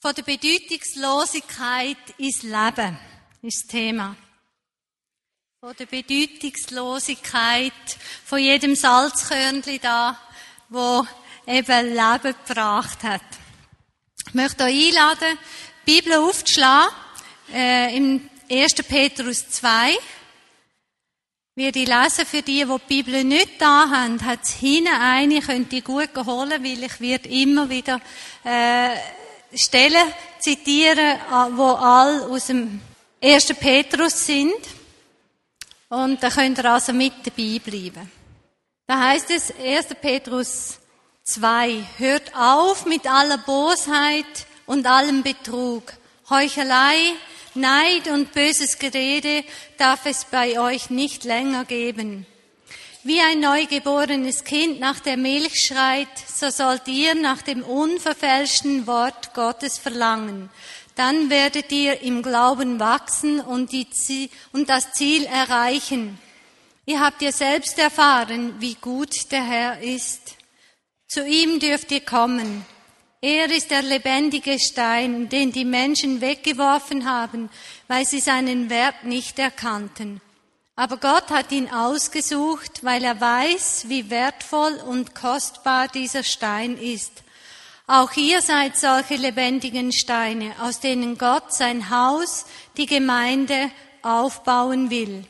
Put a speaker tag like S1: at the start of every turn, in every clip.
S1: Von der Bedeutungslosigkeit ins Leben ist das Thema. Von der Bedeutungslosigkeit von jedem Salzkörnchen da, wo eben Leben gebracht hat. Ich möchte euch einladen, die Bibel aufzuschlagen, äh, im 1. Petrus 2. Wir die lesen für die, die die Bibel nicht da haben, hat es hinten eine, könnt ihr gut holen, weil ich werde immer wieder äh, Stellen zitieren, wo all aus dem 1. Petrus sind. Und da könnt ihr also mit dabei bleiben. Da heißt es 1. Petrus 2. Hört auf mit aller Bosheit und allem Betrug. Heuchelei, Neid und böses Gerede darf es bei euch nicht länger geben. Wie ein neugeborenes Kind nach der Milch schreit, so sollt ihr nach dem unverfälschten Wort Gottes verlangen. Dann werdet ihr im Glauben wachsen und, die, und das Ziel erreichen. Ihr habt ja selbst erfahren, wie gut der Herr ist. Zu ihm dürft ihr kommen. Er ist der lebendige Stein, den die Menschen weggeworfen haben, weil sie seinen Wert nicht erkannten. Aber Gott hat ihn ausgesucht, weil er weiß, wie wertvoll und kostbar dieser Stein ist. Auch ihr seid solche lebendigen Steine, aus denen Gott sein Haus, die Gemeinde, aufbauen will.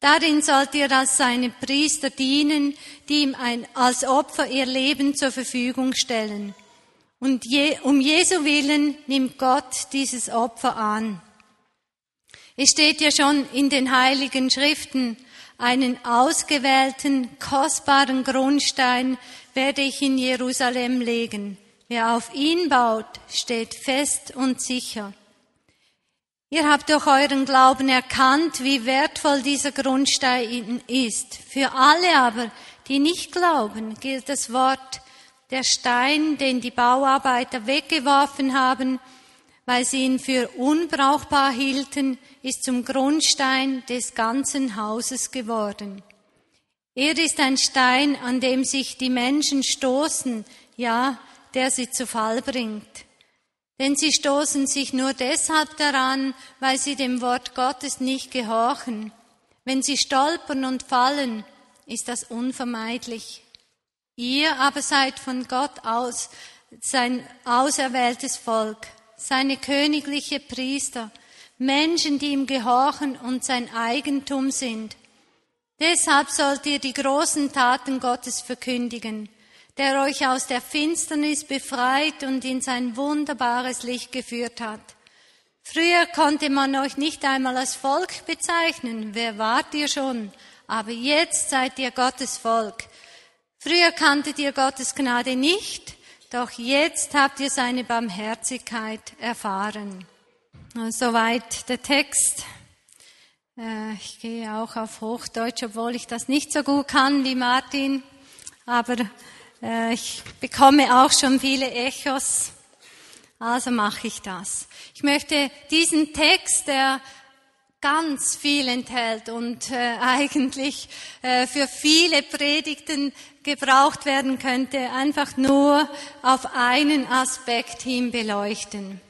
S1: Darin sollt ihr als seine Priester dienen, die ihm ein, als Opfer ihr Leben zur Verfügung stellen. Und je, um Jesu Willen nimmt Gott dieses Opfer an. Es steht ja schon in den heiligen Schriften, einen ausgewählten, kostbaren Grundstein werde ich in Jerusalem legen. Wer auf ihn baut, steht fest und sicher. Ihr habt durch euren Glauben erkannt, wie wertvoll dieser Grundstein ist. Für alle aber, die nicht glauben, gilt das Wort, der Stein, den die Bauarbeiter weggeworfen haben, weil sie ihn für unbrauchbar hielten, ist zum Grundstein des ganzen Hauses geworden. Er ist ein Stein, an dem sich die Menschen stoßen, ja, der sie zu Fall bringt. Denn sie stoßen sich nur deshalb daran, weil sie dem Wort Gottes nicht gehorchen. Wenn sie stolpern und fallen, ist das unvermeidlich. Ihr aber seid von Gott aus sein auserwähltes Volk, seine königliche Priester, Menschen, die ihm gehorchen und sein Eigentum sind. Deshalb sollt ihr die großen Taten Gottes verkündigen, der euch aus der Finsternis befreit und in sein wunderbares Licht geführt hat. Früher konnte man euch nicht einmal als Volk bezeichnen, wer wart ihr schon? Aber jetzt seid ihr Gottes Volk. Früher kanntet ihr Gottes Gnade nicht, doch jetzt habt ihr seine Barmherzigkeit erfahren. Soweit der Text. Äh, ich gehe auch auf Hochdeutsch, obwohl ich das nicht so gut kann wie Martin, aber äh, ich bekomme auch schon viele Echos, also mache ich das. Ich möchte diesen Text, der ganz viel enthält und äh, eigentlich äh, für viele Predigten gebraucht werden könnte, einfach nur auf einen Aspekt hin beleuchten.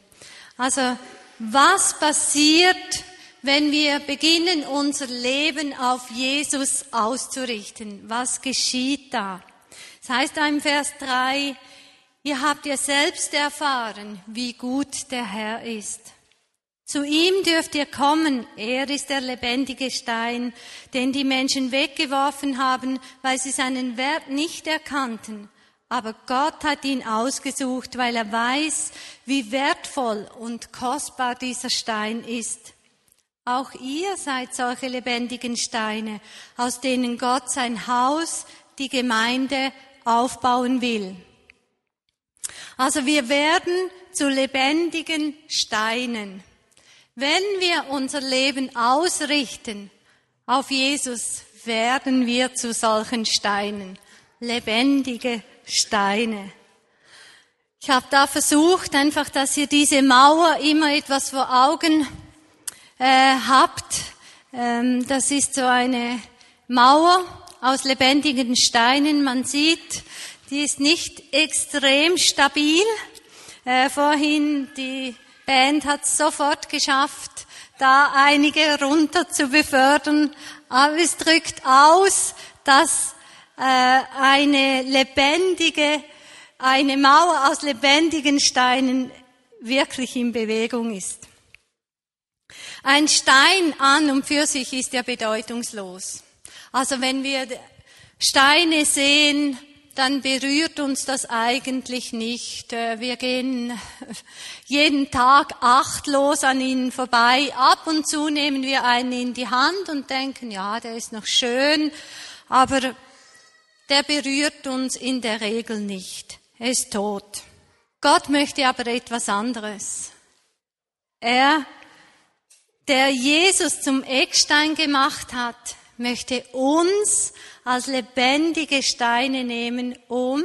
S1: Also was passiert, wenn wir beginnen, unser Leben auf Jesus auszurichten? Was geschieht da? Das heißt da im Vers 3, ihr habt ja selbst erfahren, wie gut der Herr ist. Zu ihm dürft ihr kommen, er ist der lebendige Stein, den die Menschen weggeworfen haben, weil sie seinen Wert nicht erkannten. Aber Gott hat ihn ausgesucht, weil er weiß, wie wertvoll und kostbar dieser Stein ist. Auch ihr seid solche lebendigen Steine, aus denen Gott sein Haus, die Gemeinde, aufbauen will. Also wir werden zu lebendigen Steinen. Wenn wir unser Leben ausrichten auf Jesus, werden wir zu solchen Steinen, lebendige Steine. Ich habe da versucht, einfach, dass ihr diese Mauer immer etwas vor Augen äh, habt. Ähm, das ist so eine Mauer aus lebendigen Steinen. Man sieht, die ist nicht extrem stabil, äh, vorhin. Die Band hat sofort geschafft, da einige runter zu befördern. Aber es drückt aus, dass äh, eine lebendige, eine Mauer aus lebendigen Steinen wirklich in Bewegung ist. Ein Stein an und für sich ist ja bedeutungslos. Also wenn wir Steine sehen, dann berührt uns das eigentlich nicht. Äh, wir gehen jeden Tag achtlos an ihnen vorbei. Ab und zu nehmen wir einen in die Hand und denken, ja, der ist noch schön, aber der berührt uns in der Regel nicht. Er ist tot. Gott möchte aber etwas anderes. Er, der Jesus zum Eckstein gemacht hat, möchte uns als lebendige Steine nehmen, um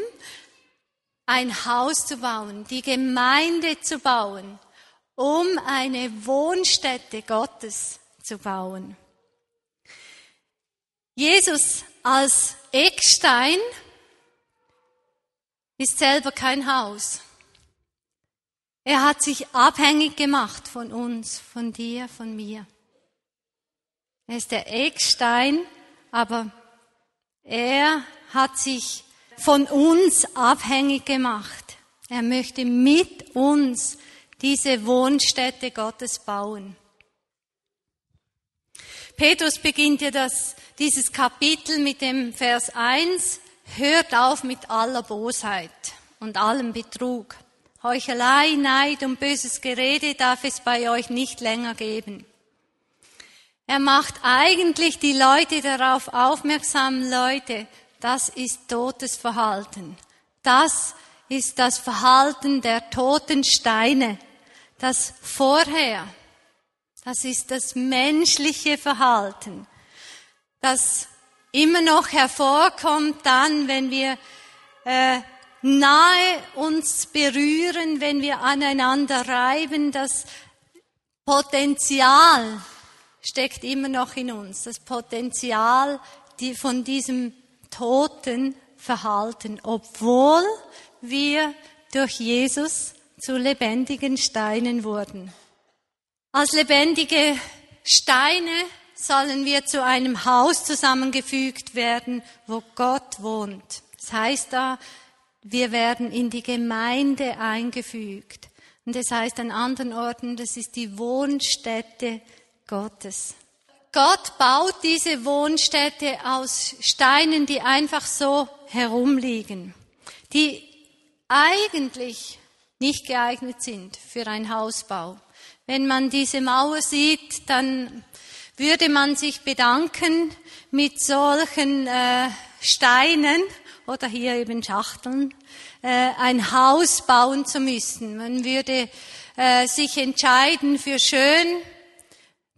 S1: ein Haus zu bauen, die Gemeinde zu bauen, um eine Wohnstätte Gottes zu bauen. Jesus als Eckstein ist selber kein Haus. Er hat sich abhängig gemacht von uns, von dir, von mir. Er ist der Eckstein, aber er hat sich von uns abhängig gemacht. Er möchte mit uns diese Wohnstätte Gottes bauen. Petrus beginnt ja das, dieses Kapitel mit dem Vers 1, hört auf mit aller Bosheit und allem Betrug. Heuchelei, Neid und böses Gerede darf es bei euch nicht länger geben. Er macht eigentlich die Leute darauf aufmerksam, Leute, das ist totes Verhalten. Das ist das Verhalten der toten Steine. Das vorher, das ist das menschliche Verhalten, das immer noch hervorkommt dann, wenn wir äh, nahe uns berühren, wenn wir aneinander reiben, das Potenzial steckt immer noch in uns, das Potenzial von diesem toten Verhalten, obwohl wir durch Jesus zu lebendigen Steinen wurden. Als lebendige Steine sollen wir zu einem Haus zusammengefügt werden, wo Gott wohnt. Das heißt da, wir werden in die Gemeinde eingefügt. Und das heißt an anderen Orten, das ist die Wohnstätte Gottes. Gott baut diese Wohnstätte aus Steinen, die einfach so herumliegen, die eigentlich nicht geeignet sind für einen Hausbau. Wenn man diese Mauer sieht, dann würde man sich bedanken mit solchen äh, Steinen oder hier eben Schachteln, äh, ein Haus bauen zu müssen. Man würde äh, sich entscheiden für schön,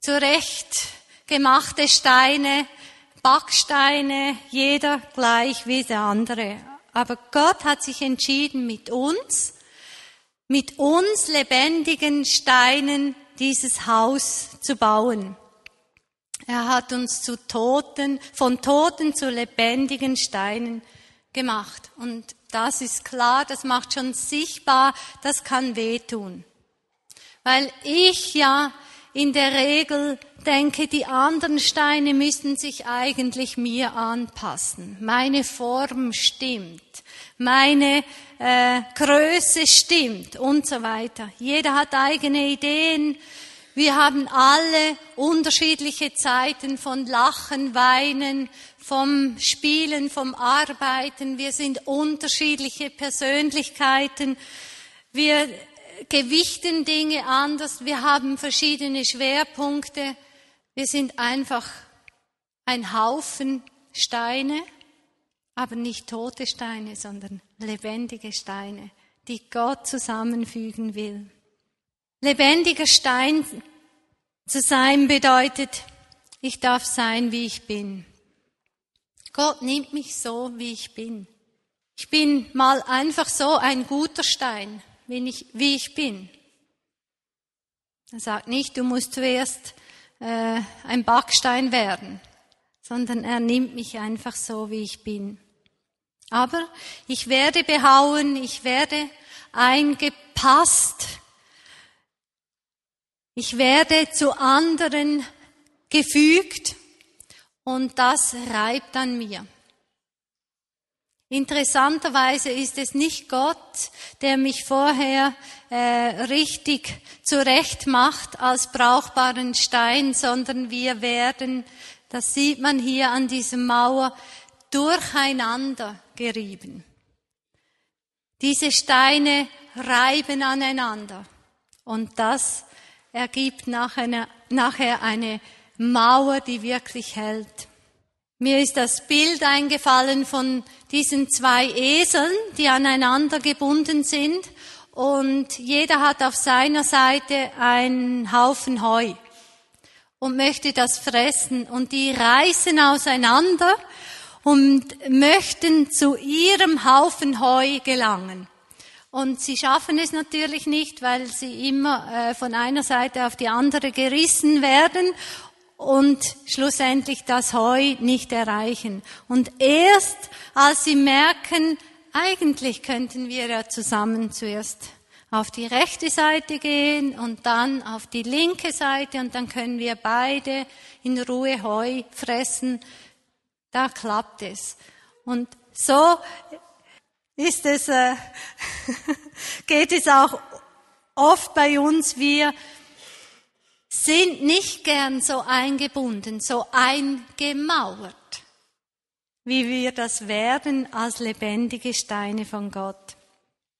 S1: zurecht gemachte Steine, Backsteine, jeder gleich wie der andere. Aber Gott hat sich entschieden, mit uns, mit uns lebendigen Steinen dieses Haus zu bauen. Er hat uns zu Toten, von Toten zu lebendigen Steinen gemacht. Und das ist klar, das macht schon sichtbar, das kann wehtun. Weil ich ja in der Regel denke, die anderen Steine müssen sich eigentlich mir anpassen. Meine Form stimmt, meine äh, Größe stimmt und so weiter. Jeder hat eigene Ideen. Wir haben alle unterschiedliche Zeiten von Lachen, Weinen, vom Spielen, vom Arbeiten. Wir sind unterschiedliche Persönlichkeiten. Wir gewichten Dinge anders, wir haben verschiedene Schwerpunkte, wir sind einfach ein Haufen Steine, aber nicht tote Steine, sondern lebendige Steine, die Gott zusammenfügen will. Lebendiger Stein zu sein bedeutet, ich darf sein, wie ich bin. Gott nimmt mich so, wie ich bin. Ich bin mal einfach so ein guter Stein wie ich, wie ich bin. Er sagt nicht, du musst zuerst äh, ein Backstein werden, sondern er nimmt mich einfach so, wie ich bin. Aber ich werde behauen, ich werde eingepasst. Ich werde zu anderen gefügt und das reibt an mir. Interessanterweise ist es nicht Gott, der mich vorher äh, richtig zurecht macht als brauchbaren Stein, sondern wir werden, das sieht man hier an diesem Mauer, durcheinander gerieben. Diese Steine reiben aneinander und das ergibt nachher eine Mauer, die wirklich hält. Mir ist das Bild eingefallen von diesen zwei Eseln, die aneinander gebunden sind. Und jeder hat auf seiner Seite einen Haufen Heu und möchte das fressen. Und die reißen auseinander und möchten zu ihrem Haufen Heu gelangen. Und sie schaffen es natürlich nicht, weil sie immer äh, von einer Seite auf die andere gerissen werden und schlussendlich das Heu nicht erreichen. Und erst als sie merken, eigentlich könnten wir ja zusammen zuerst auf die rechte Seite gehen und dann auf die linke Seite und dann können wir beide in Ruhe Heu fressen, da klappt es. Und so ist es, äh, geht es auch oft bei uns. Wir sind nicht gern so eingebunden, so eingemauert, wie wir das werden als lebendige Steine von Gott.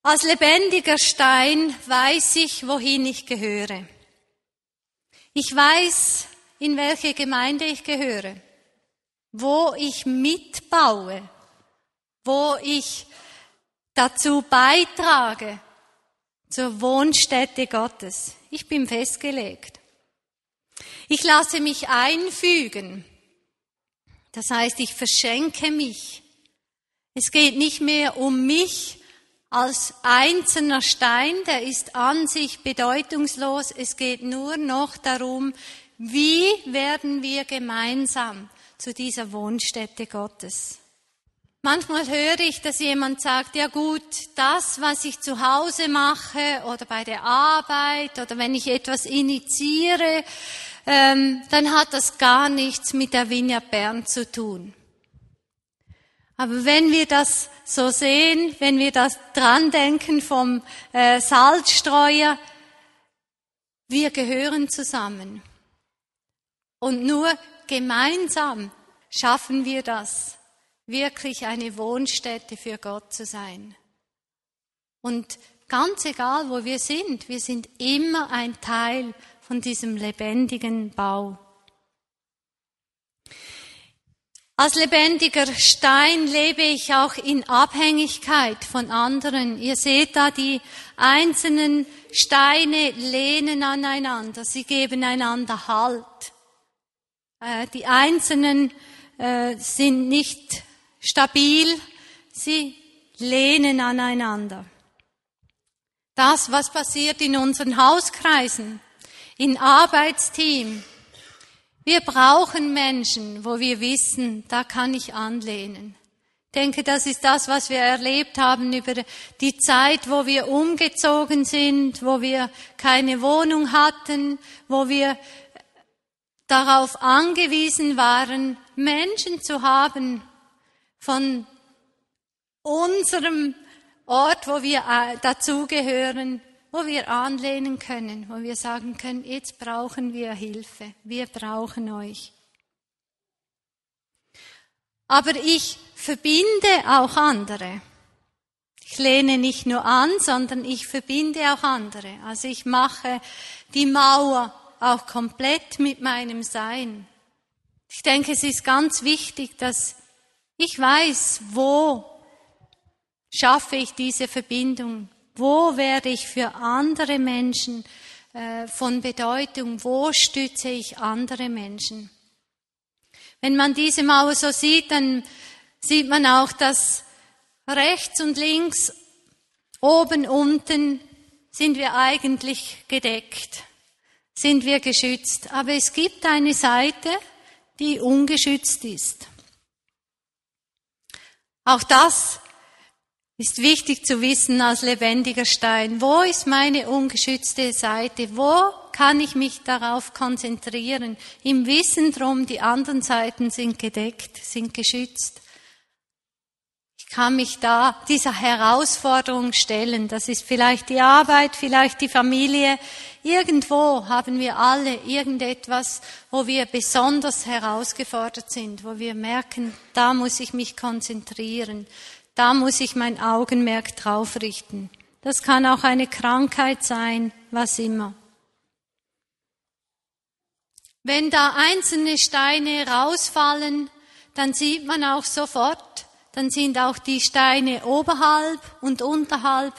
S1: Als lebendiger Stein weiß ich, wohin ich gehöre. Ich weiß, in welche Gemeinde ich gehöre, wo ich mitbaue, wo ich dazu beitrage zur Wohnstätte Gottes. Ich bin festgelegt. Ich lasse mich einfügen. Das heißt, ich verschenke mich. Es geht nicht mehr um mich als einzelner Stein, der ist an sich bedeutungslos. Es geht nur noch darum, wie werden wir gemeinsam zu dieser Wohnstätte Gottes. Manchmal höre ich, dass jemand sagt, ja gut, das, was ich zu Hause mache oder bei der Arbeit oder wenn ich etwas initiiere, ähm, dann hat das gar nichts mit der Vineyard Bern zu tun. Aber wenn wir das so sehen, wenn wir das dran denken vom äh, Salzstreuer, wir gehören zusammen. Und nur gemeinsam schaffen wir das, wirklich eine Wohnstätte für Gott zu sein. Und ganz egal, wo wir sind, wir sind immer ein Teil von diesem lebendigen Bau. Als lebendiger Stein lebe ich auch in Abhängigkeit von anderen. Ihr seht da, die einzelnen Steine lehnen aneinander, sie geben einander Halt. Äh, die einzelnen äh, sind nicht stabil, sie lehnen aneinander. Das, was passiert in unseren Hauskreisen, in Arbeitsteam. Wir brauchen Menschen, wo wir wissen, da kann ich anlehnen. Ich denke, das ist das, was wir erlebt haben über die Zeit, wo wir umgezogen sind, wo wir keine Wohnung hatten, wo wir darauf angewiesen waren, Menschen zu haben von unserem Ort, wo wir äh, dazugehören, wo wir anlehnen können, wo wir sagen können, jetzt brauchen wir Hilfe, wir brauchen euch. Aber ich verbinde auch andere. Ich lehne nicht nur an, sondern ich verbinde auch andere. Also ich mache die Mauer auch komplett mit meinem Sein. Ich denke, es ist ganz wichtig, dass ich weiß, wo schaffe ich diese Verbindung wo werde ich für andere Menschen äh, von Bedeutung? Wo stütze ich andere Menschen? Wenn man diese Mauer so sieht, dann sieht man auch, dass rechts und links, oben, unten sind wir eigentlich gedeckt, sind wir geschützt. Aber es gibt eine Seite, die ungeschützt ist. Auch das ist wichtig zu wissen als lebendiger Stein, wo ist meine ungeschützte Seite, wo kann ich mich darauf konzentrieren, im Wissen drum, die anderen Seiten sind gedeckt, sind geschützt. Kann mich da dieser Herausforderung stellen. Das ist vielleicht die Arbeit, vielleicht die Familie. Irgendwo haben wir alle irgendetwas, wo wir besonders herausgefordert sind, wo wir merken, da muss ich mich konzentrieren. Da muss ich mein Augenmerk drauf richten. Das kann auch eine Krankheit sein, was immer. Wenn da einzelne Steine rausfallen, dann sieht man auch sofort, dann sind auch die Steine oberhalb und unterhalb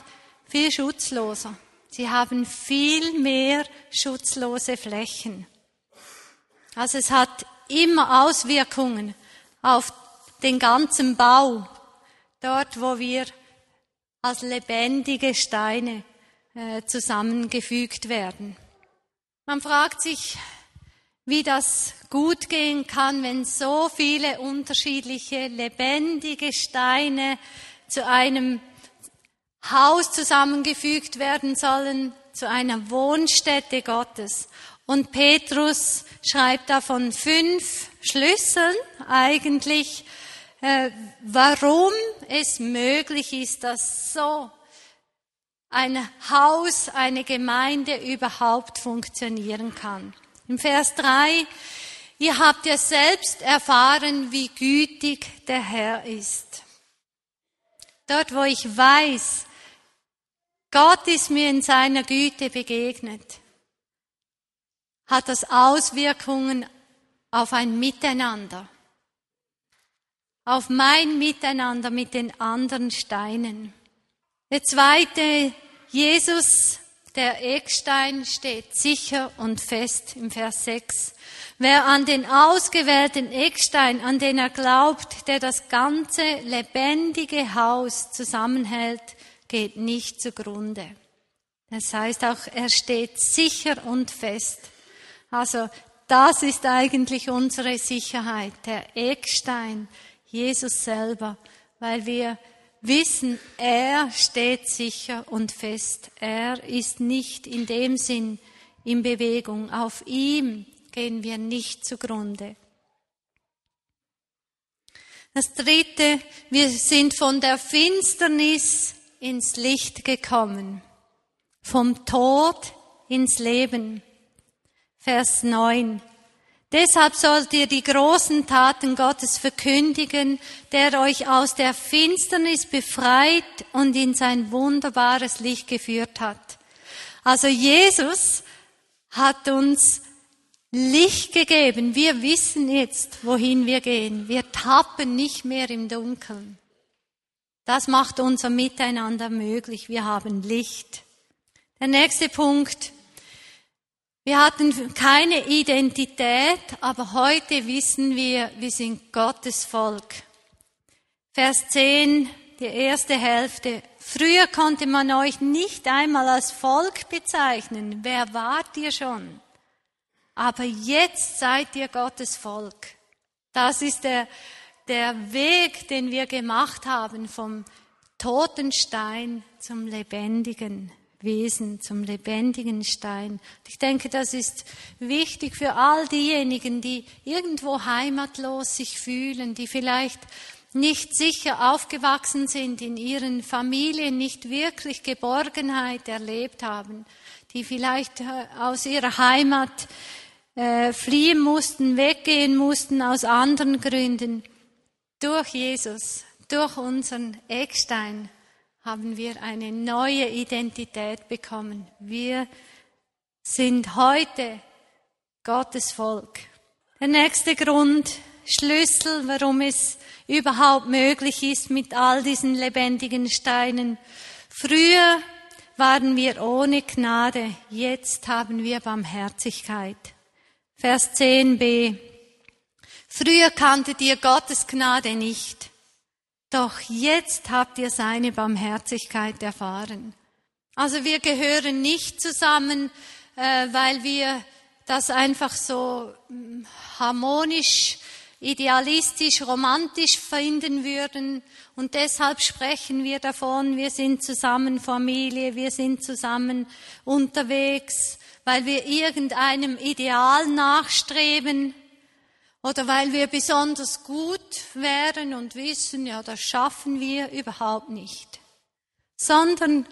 S1: viel schutzloser. Sie haben viel mehr schutzlose Flächen. Also es hat immer Auswirkungen auf den ganzen Bau dort wo wir als lebendige Steine äh, zusammengefügt werden. Man fragt sich, wie das gut gehen kann, wenn so viele unterschiedliche lebendige Steine zu einem Haus zusammengefügt werden sollen, zu einer Wohnstätte Gottes. Und Petrus schreibt davon fünf Schlüsseln eigentlich, äh, warum es möglich ist, dass so ein Haus, eine Gemeinde überhaupt funktionieren kann. Im Vers 3, ihr habt ja selbst erfahren, wie gütig der Herr ist. Dort, wo ich weiß, Gott ist mir in seiner Güte begegnet, hat das Auswirkungen auf ein Miteinander auf mein Miteinander mit den anderen Steinen. Der zweite, Jesus, der Eckstein, steht sicher und fest im Vers 6. Wer an den ausgewählten Eckstein, an den er glaubt, der das ganze lebendige Haus zusammenhält, geht nicht zugrunde. Das heißt auch, er steht sicher und fest. Also das ist eigentlich unsere Sicherheit, der Eckstein, Jesus selber, weil wir wissen, er steht sicher und fest. Er ist nicht in dem Sinn in Bewegung. Auf ihm gehen wir nicht zugrunde. Das dritte, wir sind von der Finsternis ins Licht gekommen, vom Tod ins Leben. Vers 9. Deshalb sollt ihr die großen Taten Gottes verkündigen, der euch aus der Finsternis befreit und in sein wunderbares Licht geführt hat. Also Jesus hat uns Licht gegeben. Wir wissen jetzt, wohin wir gehen. Wir tappen nicht mehr im Dunkeln. Das macht unser Miteinander möglich. Wir haben Licht. Der nächste Punkt. Wir hatten keine Identität, aber heute wissen wir, wir sind Gottes Volk. Vers 10, die erste Hälfte. Früher konnte man euch nicht einmal als Volk bezeichnen. Wer wart ihr schon? Aber jetzt seid ihr Gottes Volk. Das ist der, der Weg, den wir gemacht haben vom toten Stein zum lebendigen. Wesen, zum lebendigen Stein. Ich denke, das ist wichtig für all diejenigen, die irgendwo heimatlos sich fühlen, die vielleicht nicht sicher aufgewachsen sind, in ihren Familien nicht wirklich Geborgenheit erlebt haben, die vielleicht äh, aus ihrer Heimat äh, fliehen mussten, weggehen mussten aus anderen Gründen. Durch Jesus, durch unseren Eckstein haben wir eine neue Identität bekommen. Wir sind heute Gottes Volk. Der nächste Grund, Schlüssel, warum es überhaupt möglich ist mit all diesen lebendigen Steinen. Früher waren wir ohne Gnade, jetzt haben wir Barmherzigkeit. Vers 10b. Früher kanntet ihr Gottes Gnade nicht. Doch jetzt habt ihr seine Barmherzigkeit erfahren. Also wir gehören nicht zusammen, äh, weil wir das einfach so hm, harmonisch idealistisch, romantisch finden würden. Und deshalb sprechen wir davon, wir sind zusammen Familie, wir sind zusammen unterwegs, weil wir irgendeinem Ideal nachstreben oder weil wir besonders gut wären und wissen, ja, das schaffen wir überhaupt nicht, sondern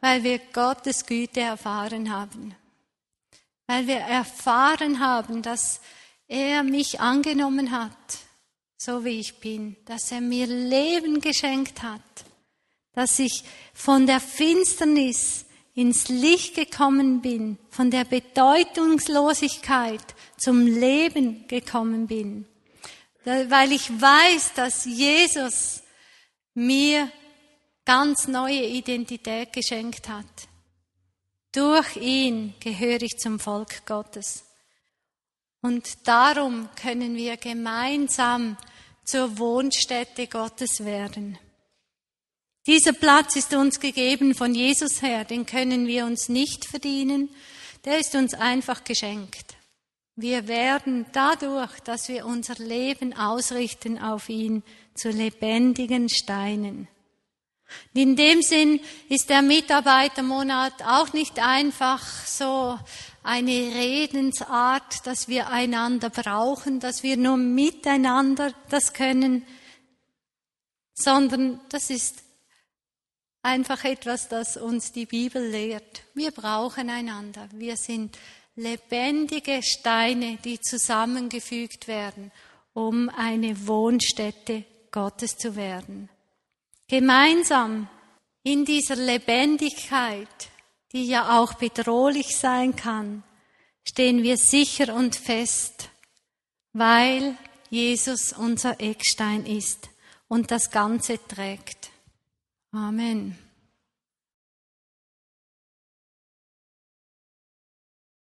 S1: weil wir Gottes Güte erfahren haben, weil wir erfahren haben, dass er mich angenommen hat, so wie ich bin, dass er mir Leben geschenkt hat, dass ich von der Finsternis ins Licht gekommen bin, von der Bedeutungslosigkeit zum Leben gekommen bin, weil ich weiß, dass Jesus mir ganz neue Identität geschenkt hat. Durch ihn gehöre ich zum Volk Gottes. Und darum können wir gemeinsam zur Wohnstätte Gottes werden. Dieser Platz ist uns gegeben von Jesus her, den können wir uns nicht verdienen, der ist uns einfach geschenkt. Wir werden dadurch, dass wir unser Leben ausrichten auf ihn, zu lebendigen Steinen. In dem Sinn ist der Mitarbeitermonat auch nicht einfach so eine Redensart, dass wir einander brauchen, dass wir nur miteinander das können, sondern das ist einfach etwas, das uns die Bibel lehrt. Wir brauchen einander. Wir sind lebendige Steine, die zusammengefügt werden, um eine Wohnstätte Gottes zu werden. Gemeinsam in dieser Lebendigkeit die ja auch bedrohlich sein kann, stehen wir sicher und fest, weil Jesus unser Eckstein ist und das Ganze trägt. Amen.